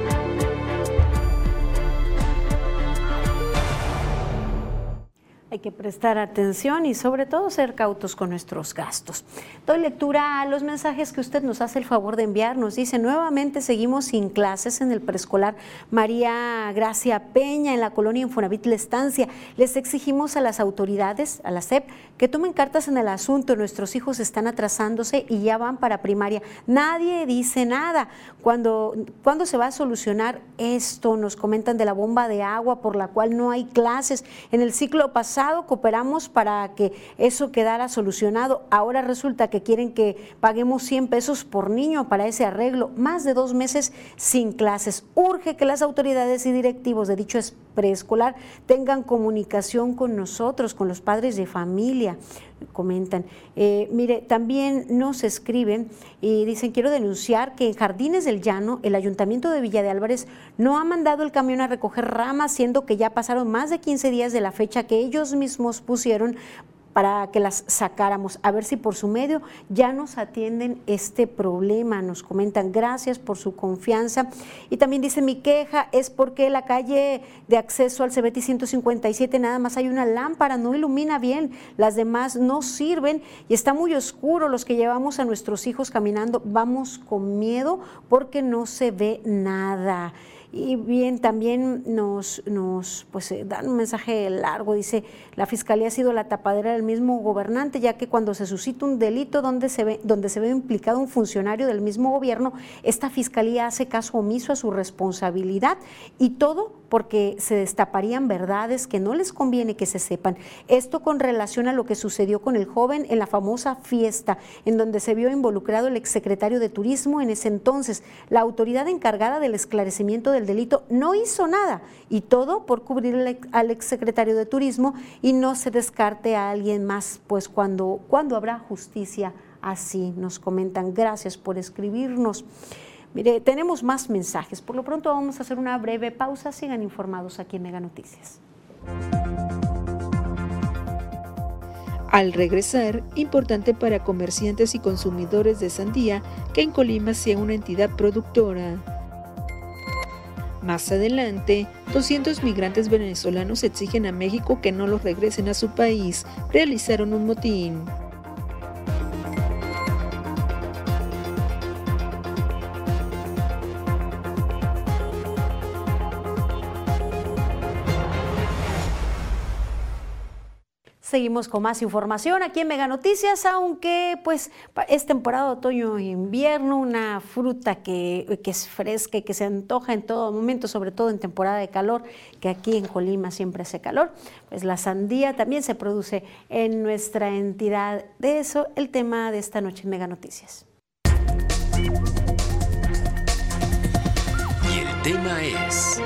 Hay que prestar atención y sobre todo ser cautos con nuestros gastos. Doy lectura a los mensajes que usted nos hace el favor de enviarnos. Dice, nuevamente seguimos sin clases en el preescolar María Gracia Peña en la colonia Infonavit La Estancia. Les exigimos a las autoridades, a la SEP, que tomen cartas en el asunto. Nuestros hijos están atrasándose y ya van para primaria. Nadie dice nada. Cuando, ¿Cuándo se va a solucionar esto? Nos comentan de la bomba de agua por la cual no hay clases. En el ciclo pasado cooperamos para que eso quedara solucionado. Ahora resulta que quieren que paguemos 100 pesos por niño para ese arreglo. Más de dos meses sin clases. Urge que las autoridades y directivos de dicho preescolar tengan comunicación con nosotros, con los padres de familia comentan. Eh, mire, también nos escriben y dicen, quiero denunciar que en Jardines del Llano, el Ayuntamiento de Villa de Álvarez no ha mandado el camión a recoger ramas, siendo que ya pasaron más de 15 días de la fecha que ellos mismos pusieron para que las sacáramos, a ver si por su medio ya nos atienden este problema. Nos comentan gracias por su confianza. Y también dice mi queja es porque la calle de acceso al CBT 157 nada más hay una lámpara, no ilumina bien, las demás no sirven y está muy oscuro. Los que llevamos a nuestros hijos caminando vamos con miedo porque no se ve nada. Y bien, también nos, nos pues, eh, dan un mensaje largo, dice, la Fiscalía ha sido la tapadera del mismo gobernante, ya que cuando se suscita un delito donde se ve, donde se ve implicado un funcionario del mismo gobierno, esta Fiscalía hace caso omiso a su responsabilidad y todo porque se destaparían verdades que no les conviene que se sepan. Esto con relación a lo que sucedió con el joven en la famosa fiesta, en donde se vio involucrado el exsecretario de Turismo en ese entonces. La autoridad encargada del esclarecimiento del delito no hizo nada y todo por cubrir al exsecretario de Turismo y no se descarte a alguien más, pues cuando, cuando habrá justicia así, nos comentan. Gracias por escribirnos. Mire, tenemos más mensajes. Por lo pronto vamos a hacer una breve pausa. Sigan informados aquí en Mega Noticias. Al regresar, importante para comerciantes y consumidores de sandía que en Colima sea una entidad productora. Más adelante, 200 migrantes venezolanos exigen a México que no los regresen a su país. Realizaron un motín. Seguimos con más información aquí en Mega Noticias, aunque pues es temporada de otoño e invierno, una fruta que, que, es fresca y que se antoja en todo momento, sobre todo en temporada de calor, que aquí en Colima siempre hace calor, pues la sandía también se produce en nuestra entidad. De eso el tema de esta noche en Mega Noticias. Y el tema es...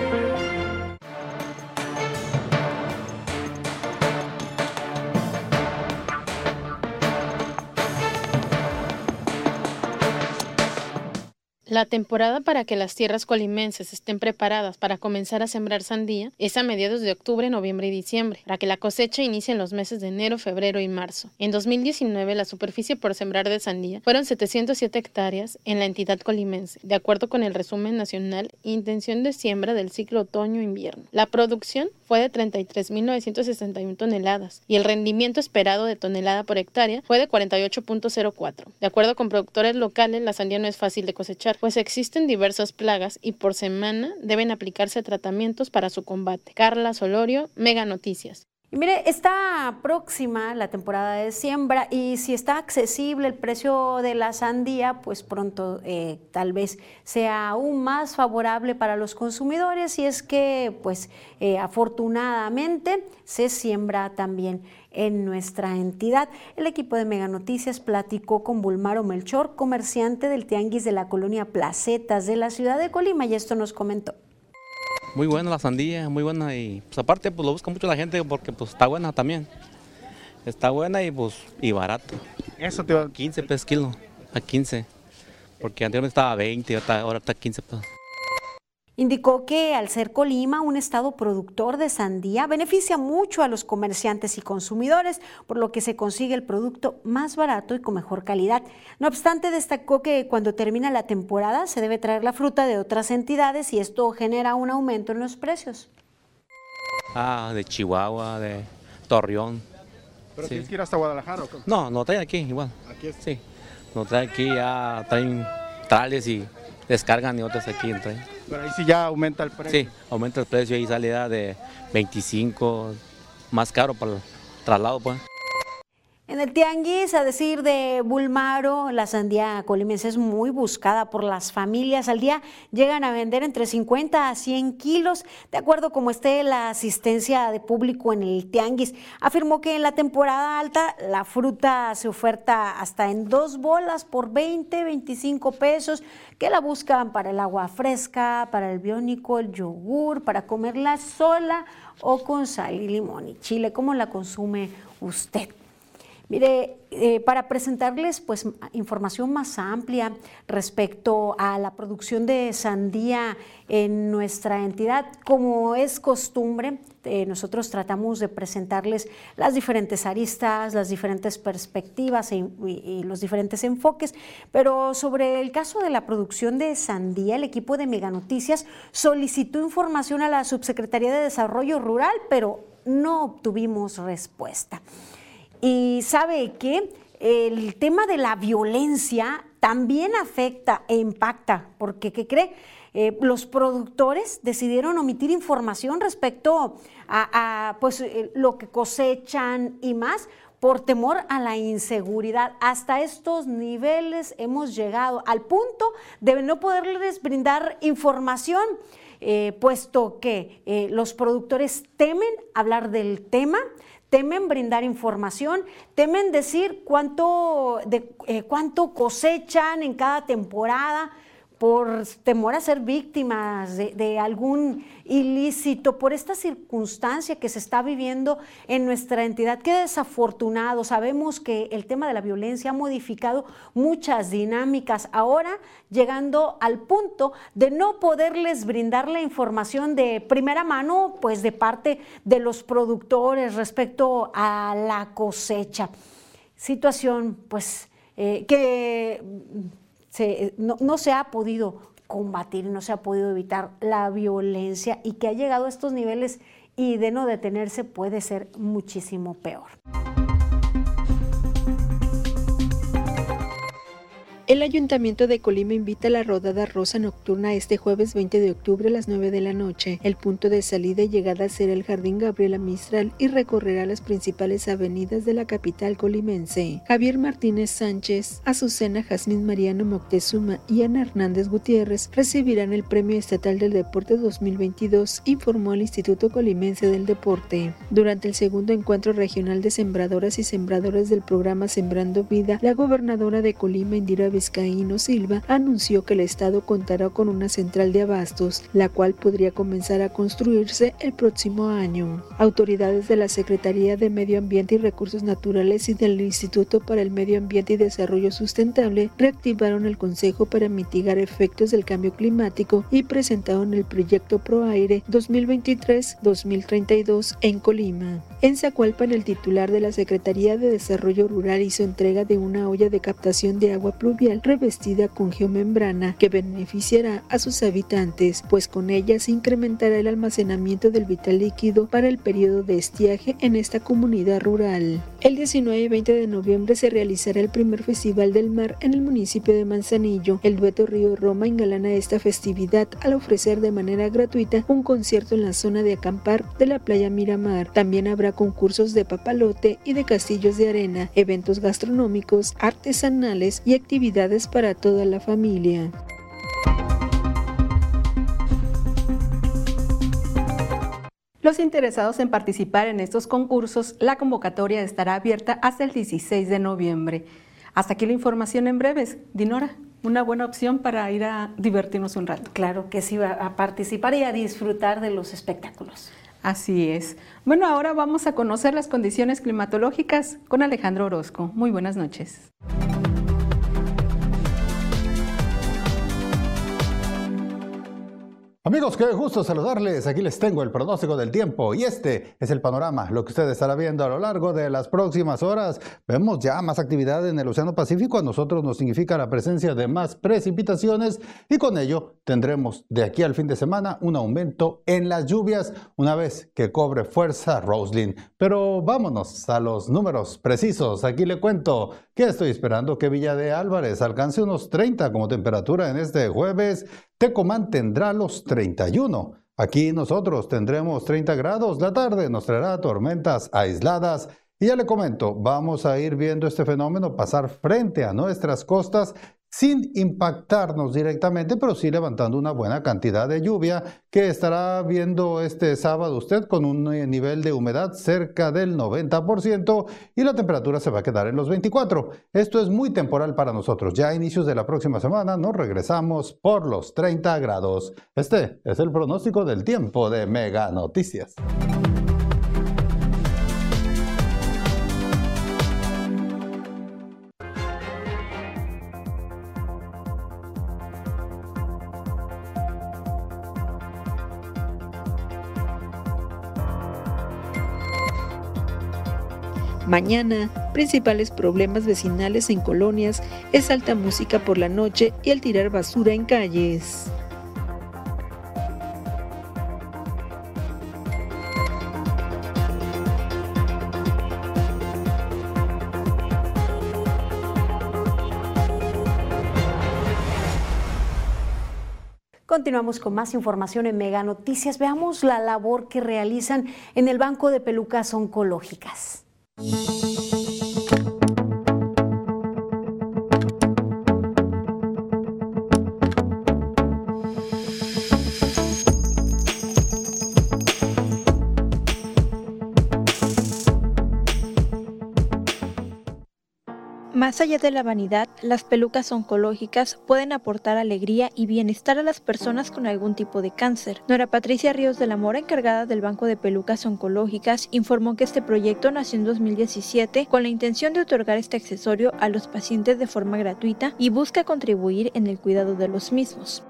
La temporada para que las tierras colimenses estén preparadas para comenzar a sembrar sandía es a mediados de octubre, noviembre y diciembre, para que la cosecha inicie en los meses de enero, febrero y marzo. En 2019, la superficie por sembrar de sandía fueron 707 hectáreas en la entidad colimense, de acuerdo con el resumen nacional Intención de siembra del ciclo otoño-invierno. La producción fue de 33.961 toneladas y el rendimiento esperado de tonelada por hectárea fue de 48.04. De acuerdo con productores locales, la sandía no es fácil de cosechar pues existen diversas plagas y por semana deben aplicarse tratamientos para su combate. Carla Solorio, Mega Noticias. Mire, está próxima la temporada de siembra y si está accesible el precio de la sandía, pues pronto eh, tal vez sea aún más favorable para los consumidores y es que pues eh, afortunadamente se siembra también en nuestra entidad. El equipo de Mega Noticias platicó con Bulmaro Melchor, comerciante del Tianguis de la colonia Placetas de la ciudad de Colima y esto nos comentó. Muy buena la sandía, muy buena y pues aparte pues lo busca mucho la gente porque pues está buena también. Está buena y pues y barato. Eso te va 15 pesos kilo, a 15. Porque anteriormente estaba a 20 y ahora está a 15 pesos. Indicó que al ser Colima un estado productor de sandía, beneficia mucho a los comerciantes y consumidores, por lo que se consigue el producto más barato y con mejor calidad. No obstante, destacó que cuando termina la temporada se debe traer la fruta de otras entidades y esto genera un aumento en los precios. Ah, de Chihuahua, de Torreón. ¿Pero tienes que ir hasta Guadalajara o qué? No, no traen aquí igual. Aquí es. Sí, no traen aquí, ya traen trales y descargan y otras aquí traen. Pero ahí sí ya aumenta el precio. Sí, aumenta el precio y sale ya de 25, más caro para el traslado pues. En el tianguis, a decir de Bulmaro, la sandía colimense es muy buscada por las familias. Al día llegan a vender entre 50 a 100 kilos, de acuerdo como esté la asistencia de público en el tianguis. Afirmó que en la temporada alta la fruta se oferta hasta en dos bolas por 20, 25 pesos, que la buscan para el agua fresca, para el biónico, el yogur, para comerla sola o con sal y limón y chile. ¿Cómo la consume usted? Mire, eh, para presentarles pues información más amplia respecto a la producción de sandía en nuestra entidad, como es costumbre, eh, nosotros tratamos de presentarles las diferentes aristas, las diferentes perspectivas e y, los diferentes enfoques, pero sobre el caso de la producción de sandía, el equipo de Mega Noticias solicitó información a la Subsecretaría de Desarrollo Rural, pero no obtuvimos respuesta. Y sabe que el tema de la violencia también afecta e impacta, porque ¿qué cree? Eh, los productores decidieron omitir información respecto a, pues, eh, lo que cosechan y más por temor a la inseguridad. Hasta estos niveles hemos llegado al punto de no poderles brindar información, eh, puesto que los productores temen hablar del tema, temen brindar información, temen decir cuánto, de, eh, cuánto cosechan en cada temporada por temor a ser víctimas de, algún ilícito, por esta circunstancia que se está viviendo en nuestra entidad. Qué desafortunado. Sabemos que el tema de la violencia ha modificado muchas dinámicas. Ahora llegando al punto de no poderles brindar la información de primera mano, pues de parte de los productores respecto a la cosecha. Situación, pues, eh, que no, se ha podido combatir, no se ha podido evitar la violencia y que ha llegado a estos niveles y de no detenerse puede ser muchísimo peor. El Ayuntamiento de Colima invita a la rodada rosa nocturna este jueves 20 de octubre a las 9 de la noche. El punto de salida y llegada será el Jardín Gabriela Mistral y recorrerá las principales avenidas de la capital colimense. Javier Martínez Sánchez, Azucena Jazmín Mariano Moctezuma y Ana Hernández Gutiérrez recibirán el Premio Estatal del Deporte 2022, informó el Instituto Colimense del Deporte. Durante el segundo encuentro regional de sembradoras y sembradores del programa Sembrando Vida, la gobernadora de Colima, Indira Vizcaíno Silva anunció que el Estado contará con una central de abastos, la cual podría comenzar a construirse el próximo año. Autoridades de la Secretaría de Medio Ambiente y Recursos Naturales y del Instituto para el Medio Ambiente y Desarrollo Sustentable reactivaron el Consejo para mitigar efectos del cambio climático y presentaron el proyecto ProAire 2023-2032 en Colima. En Zacualpan, el titular de la Secretaría de Desarrollo Rural hizo entrega de una olla de captación de agua pluvial revestida con geomembrana que beneficiará a sus habitantes, pues con ella se incrementará el almacenamiento del vital líquido para el periodo de estiaje en esta comunidad rural. El 19 y 20 de noviembre se realizará el primer Festival del Mar en el municipio de Manzanillo. El dueto Río Roma engalana esta festividad al ofrecer de manera gratuita un concierto en la zona de acampar de la playa Miramar. También habrá concursos de papalote y de castillos de arena, eventos gastronómicos, artesanales y actividades para toda la familia. Los interesados en participar en estos concursos, la convocatoria estará abierta hasta el 16 de noviembre. Hasta aquí la información en breves. Dinora. una buena opción para ir a divertirnos un rato. Claro que sí, a participar y a disfrutar de los espectáculos. Así es. Bueno, ahora vamos a conocer las condiciones climatológicas con Alejandro Orozco. Muy buenas noches. Amigos, qué gusto saludarles. Aquí les tengo el pronóstico del tiempo y este es el panorama, lo que usted estará viendo a lo largo de las próximas horas. Vemos ya más actividad en el Océano Pacífico. A nosotros nos significa la presencia de más precipitaciones y con ello tendremos de aquí al fin de semana un aumento en las lluvias una vez que cobre fuerza Roslyn. Pero vámonos a los números precisos. Aquí le cuento que estoy esperando que Villa de Álvarez alcance unos 30 como temperatura en este jueves Tecomán tendrá los 31. Aquí nosotros tendremos 30 grados. La tarde nos traerá tormentas aisladas. Y ya le comento, vamos a ir viendo este fenómeno pasar frente a nuestras costas sin impactarnos directamente, pero sí levantando una buena cantidad de lluvia que estará viendo este sábado usted con un eh, nivel de humedad cerca del 90% y la temperatura se va a quedar en los 24. Esto es muy temporal para nosotros. Ya a inicios de la próxima semana nos regresamos por los 30 grados. Este es el pronóstico del tiempo de Mega Noticias. Mañana, principales problemas vecinales en colonias es alta música por la noche y el tirar basura en calles. Continuamos con más información en Mega Noticias. Veamos la labor que realizan en el Banco de Pelucas Oncológicas. Música Más allá de la vanidad, las pelucas oncológicas pueden aportar alegría y bienestar a las personas con algún tipo de cáncer. Nora Patricia Ríos de la Mora, encargada del Banco de Pelucas Oncológicas, informó que este proyecto nació en 2017 con la intención de otorgar este accesorio a los pacientes de forma gratuita y busca contribuir en el cuidado de los mismos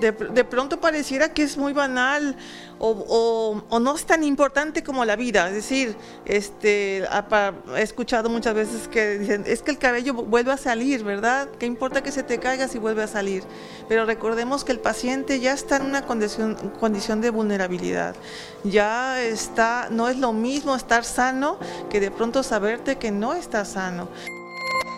de, pronto pareciera que es muy banal o, no es tan importante como la vida. Es decir, este, he escuchado muchas veces que dicen, es que el cabello vuelve a salir, ¿verdad? ¿Qué importa que se te caiga si vuelve a salir? Pero recordemos que el paciente ya está en una condición, condición de vulnerabilidad. Ya está, no es lo mismo estar sano que de pronto saberte que no está sano.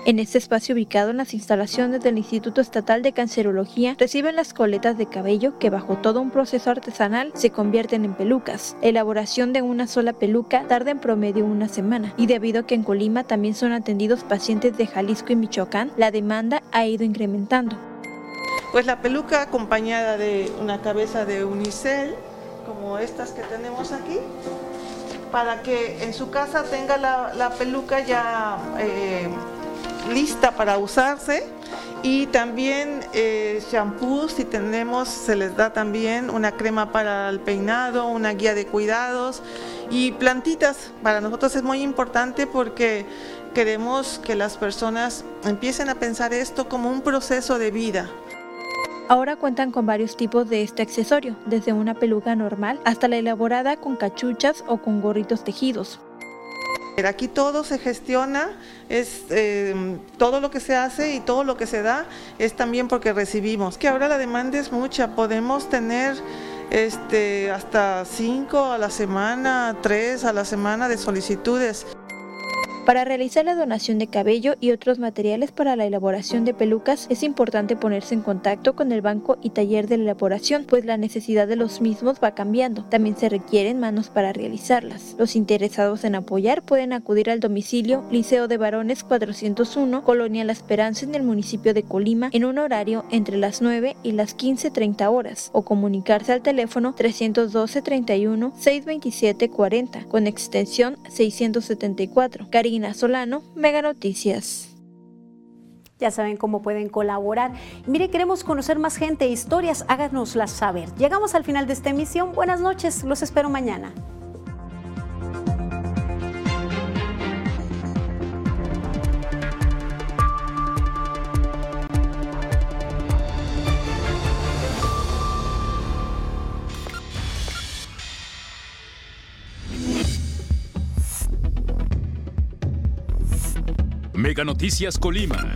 En este espacio ubicado en las instalaciones del Instituto Estatal de Cancerología, reciben las coletas de cabello que bajo todo un proceso artesanal se convierten en pelucas. La elaboración de una sola peluca tarda en promedio una semana y debido a que en Colima también son atendidos pacientes de Jalisco y Michoacán, la demanda ha ido incrementando. Pues la peluca acompañada de una cabeza de unicel, como estas que tenemos aquí, para que en su casa tenga la, peluca ya eh, lista para usarse. Y también eh, shampoo si tenemos se les da también una crema para el peinado una guía de cuidados y plantitas. Para nosotros es muy importante porque queremos que las personas empiecen a pensar esto como un proceso de vida. Ahora cuentan con varios tipos de este accesorio, desde una peluca normal hasta la elaborada con cachuchas o con gorritos tejidos. Aquí todo se gestiona, es em, todo lo que se hace y todo lo que se da es también porque recibimos. Que ahora la demanda es mucha, podemos tener este, hasta cinco a la semana, tres a la semana de solicitudes. Para realizar la donación de cabello y otros materiales para la elaboración de pelucas es importante ponerse en contacto con el banco y taller de la elaboración, pues la necesidad de los mismos va cambiando. También se requieren manos para realizarlas. Los interesados en apoyar pueden acudir al domicilio Liceo de Varones 401, Colonia La Esperanza en el municipio de Colima, en un horario entre las 9 y las 15.30 horas, o comunicarse al teléfono 312 31 627 40 con extensión 674. Solano, Mega Noticias. Ya saben cómo pueden colaborar. mire, queremos conocer más gente, historias, háganoslas saber. Llegamos al final de esta emisión. Buenas noches, los espero mañana. Noticias Colima.